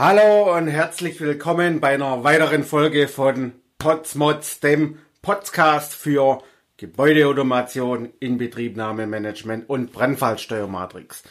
Hallo und herzlich willkommen bei einer weiteren Folge von Potsmods, dem Podcast für Gebäudeautomation, Inbetriebnahmemanagement und Brandfallsteuermatrix.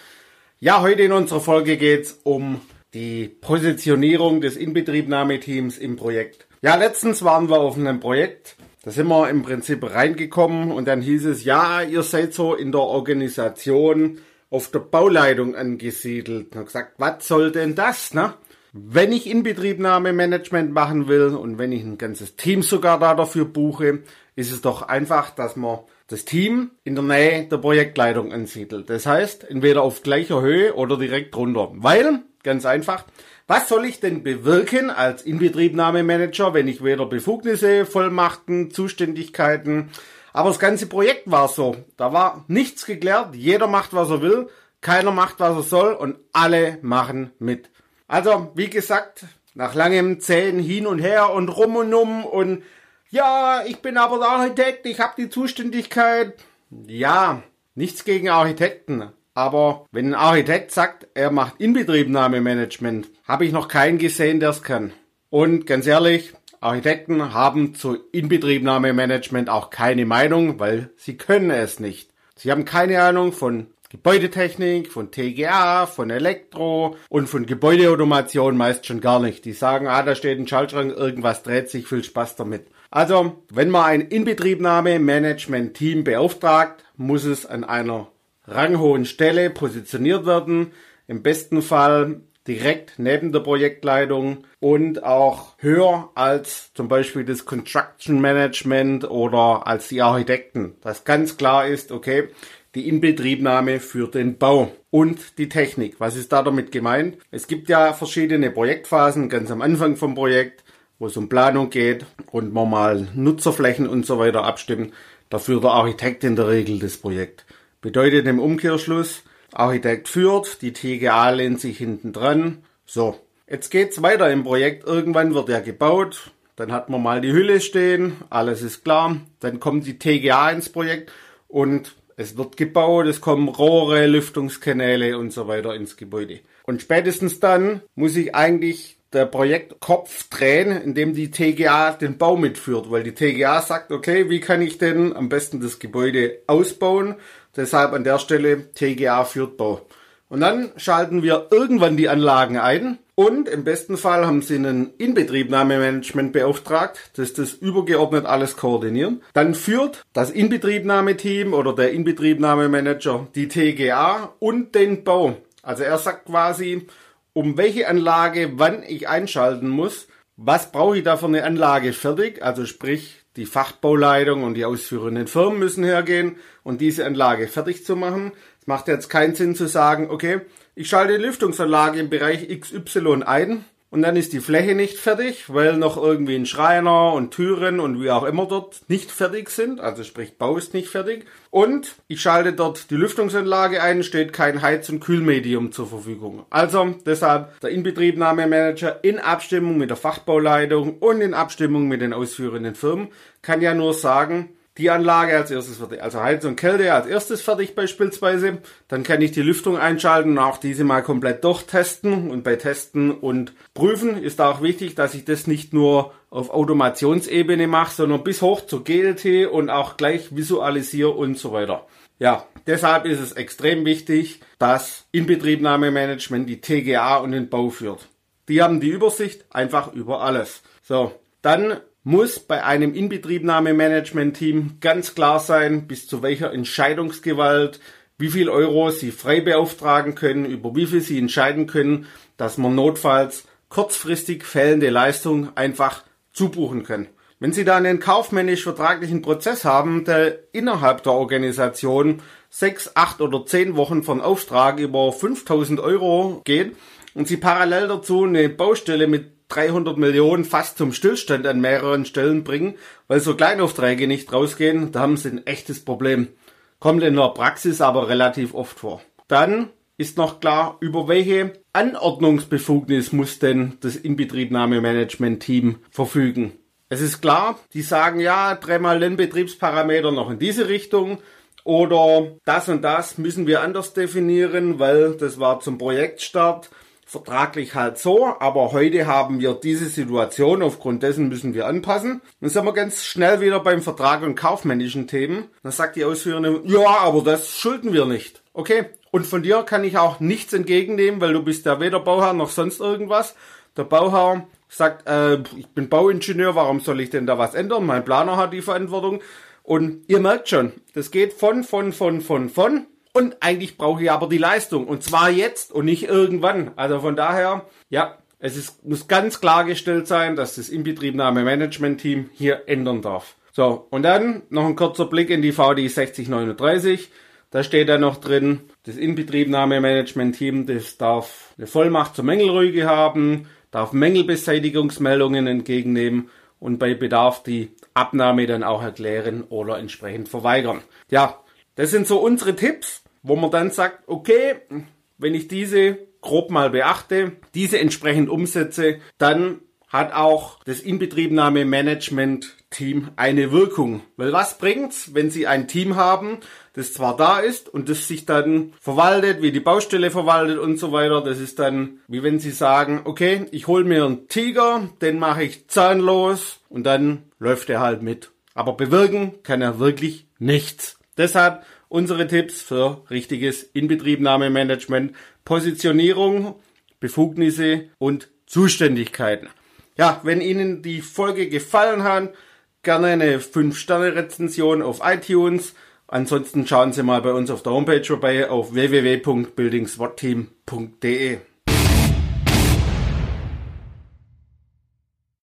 Ja, heute in unserer Folge geht's um die Positionierung des Inbetriebnahmeteams im Projekt. Ja, letztens waren wir auf einem Projekt, da sind wir im Prinzip reingekommen und dann hieß es, ja, ihr seid so in der Organisation auf der Bauleitung angesiedelt. Und gesagt, was soll denn das, ne? Wenn ich Inbetriebnahmemanagement machen will und wenn ich ein ganzes Team sogar da dafür buche, ist es doch einfach, dass man das Team in der Nähe der Projektleitung ansiedelt. Das heißt, entweder auf gleicher Höhe oder direkt drunter. Weil, ganz einfach, was soll ich denn bewirken als Inbetriebnahmemanager, wenn ich weder Befugnisse, Vollmachten, Zuständigkeiten, aber das ganze Projekt war so. Da war nichts geklärt, jeder macht, was er will, keiner macht, was er soll und alle machen mit. Also, wie gesagt, nach langem Zählen hin und her und rum und um und ja, ich bin aber der Architekt, ich habe die Zuständigkeit. Ja, nichts gegen Architekten. Aber wenn ein Architekt sagt, er macht Inbetriebnahmemanagement, habe ich noch keinen gesehen, der es kann. Und ganz ehrlich, Architekten haben zu Inbetriebnahmemanagement auch keine Meinung, weil sie können es nicht. Sie haben keine Ahnung von Gebäudetechnik, von TGA, von Elektro und von Gebäudeautomation meist schon gar nicht. Die sagen, ah, da steht ein Schaltschrank, irgendwas dreht sich, viel Spaß damit. Also, wenn man ein Inbetriebnahme-Management-Team beauftragt, muss es an einer ranghohen Stelle positioniert werden. Im besten Fall direkt neben der Projektleitung und auch höher als zum Beispiel das Construction Management oder als die Architekten. Das ganz klar ist, okay, die Inbetriebnahme für den Bau und die Technik. Was ist da damit gemeint? Es gibt ja verschiedene Projektphasen, ganz am Anfang vom Projekt, wo es um Planung geht und man mal Nutzerflächen und so weiter abstimmen. Dafür der Architekt in der Regel das Projekt. Bedeutet im Umkehrschluss, Architekt führt, die TGA lehnt sich hinten dran. So, jetzt geht's weiter im Projekt. Irgendwann wird er gebaut, dann hat man mal die Hülle stehen, alles ist klar. Dann kommt die TGA ins Projekt und es wird gebaut, es kommen Rohre, Lüftungskanäle und so weiter ins Gebäude. Und spätestens dann muss ich eigentlich der Projektkopf drehen, indem die TGA den Bau mitführt, weil die TGA sagt, okay, wie kann ich denn am besten das Gebäude ausbauen? Deshalb an der Stelle TGA führt Bau. Und dann schalten wir irgendwann die Anlagen ein und im besten Fall haben Sie einen Inbetriebnahmemanagement beauftragt, das das übergeordnet alles koordinieren. Dann führt das Inbetriebnahmeteam oder der Inbetriebnahmemanager die TGA und den Bau. Also er sagt quasi, um welche Anlage wann ich einschalten muss, was brauche ich da für eine Anlage fertig, also sprich die Fachbauleitung und die ausführenden Firmen müssen hergehen und diese Anlage fertig zu machen. Macht jetzt keinen Sinn zu sagen, okay, ich schalte die Lüftungsanlage im Bereich XY ein und dann ist die Fläche nicht fertig, weil noch irgendwie ein Schreiner und Türen und wie auch immer dort nicht fertig sind, also sprich Bau ist nicht fertig. Und ich schalte dort die Lüftungsanlage ein, steht kein Heiz- und Kühlmedium zur Verfügung. Also deshalb der Inbetriebnahmemanager in Abstimmung mit der Fachbauleitung und in Abstimmung mit den ausführenden Firmen kann ja nur sagen, die Anlage als erstes fertig, also Heizung und Kälte als erstes fertig beispielsweise. Dann kann ich die Lüftung einschalten und auch diese mal komplett durchtesten. Und bei Testen und Prüfen ist auch wichtig, dass ich das nicht nur auf Automationsebene mache, sondern bis hoch zur GLT und auch gleich visualisiere und so weiter. Ja, deshalb ist es extrem wichtig, dass Inbetriebnahmemanagement die TGA und den Bau führt. Die haben die Übersicht einfach über alles. So, dann muss bei einem Inbetriebnahmemanagement-Team ganz klar sein, bis zu welcher Entscheidungsgewalt, wie viel Euro sie frei beauftragen können, über wie viel sie entscheiden können, dass man notfalls kurzfristig fällende Leistung einfach zubuchen kann. Wenn Sie da einen kaufmännisch-vertraglichen Prozess haben, der innerhalb der Organisation sechs, acht oder zehn Wochen von Auftrag über 5000 Euro geht und Sie parallel dazu eine Baustelle mit 300 Millionen fast zum Stillstand an mehreren Stellen bringen, weil so Kleinaufträge nicht rausgehen, da haben sie ein echtes Problem. Kommt in der Praxis aber relativ oft vor. Dann ist noch klar, über welche Anordnungsbefugnis muss denn das Inbetriebnahmemanagement-Team verfügen. Es ist klar, die sagen ja, dreimal den Betriebsparameter noch in diese Richtung oder das und das müssen wir anders definieren, weil das war zum Projektstart vertraglich halt so, aber heute haben wir diese Situation, aufgrund dessen müssen wir anpassen. Dann sind wir ganz schnell wieder beim Vertrag und kaufmännischen Themen. Dann sagt die Ausführende, ja, aber das schulden wir nicht. Okay, und von dir kann ich auch nichts entgegennehmen, weil du bist ja weder Bauherr noch sonst irgendwas. Der Bauherr sagt, äh, ich bin Bauingenieur, warum soll ich denn da was ändern? Mein Planer hat die Verantwortung. Und ihr merkt schon, das geht von, von, von, von, von und eigentlich brauche ich aber die Leistung. Und zwar jetzt und nicht irgendwann. Also von daher, ja, es ist, muss ganz klargestellt sein, dass das Inbetriebnahme-Management-Team hier ändern darf. So, und dann noch ein kurzer Blick in die VDI 6039. Da steht dann noch drin, das Inbetriebnahme-Management-Team, das darf eine Vollmacht zur Mängelrüge haben, darf Mängelbeseitigungsmeldungen entgegennehmen und bei Bedarf die Abnahme dann auch erklären oder entsprechend verweigern. Ja, das sind so unsere Tipps wo man dann sagt, okay, wenn ich diese grob mal beachte, diese entsprechend umsetze, dann hat auch das Inbetriebnahme-Management-Team eine Wirkung. Weil was bringt's, wenn Sie ein Team haben, das zwar da ist und das sich dann verwaltet, wie die Baustelle verwaltet und so weiter. Das ist dann, wie wenn Sie sagen, okay, ich hole mir einen Tiger, den mache ich zahnlos und dann läuft er halt mit. Aber bewirken kann er wirklich nichts. Deshalb unsere Tipps für richtiges Inbetriebnahmemanagement, Positionierung, Befugnisse und Zuständigkeiten. Ja, wenn Ihnen die Folge gefallen hat, gerne eine 5-Sterne-Rezension auf iTunes. Ansonsten schauen Sie mal bei uns auf der Homepage vorbei auf www.buildingswatteam.de.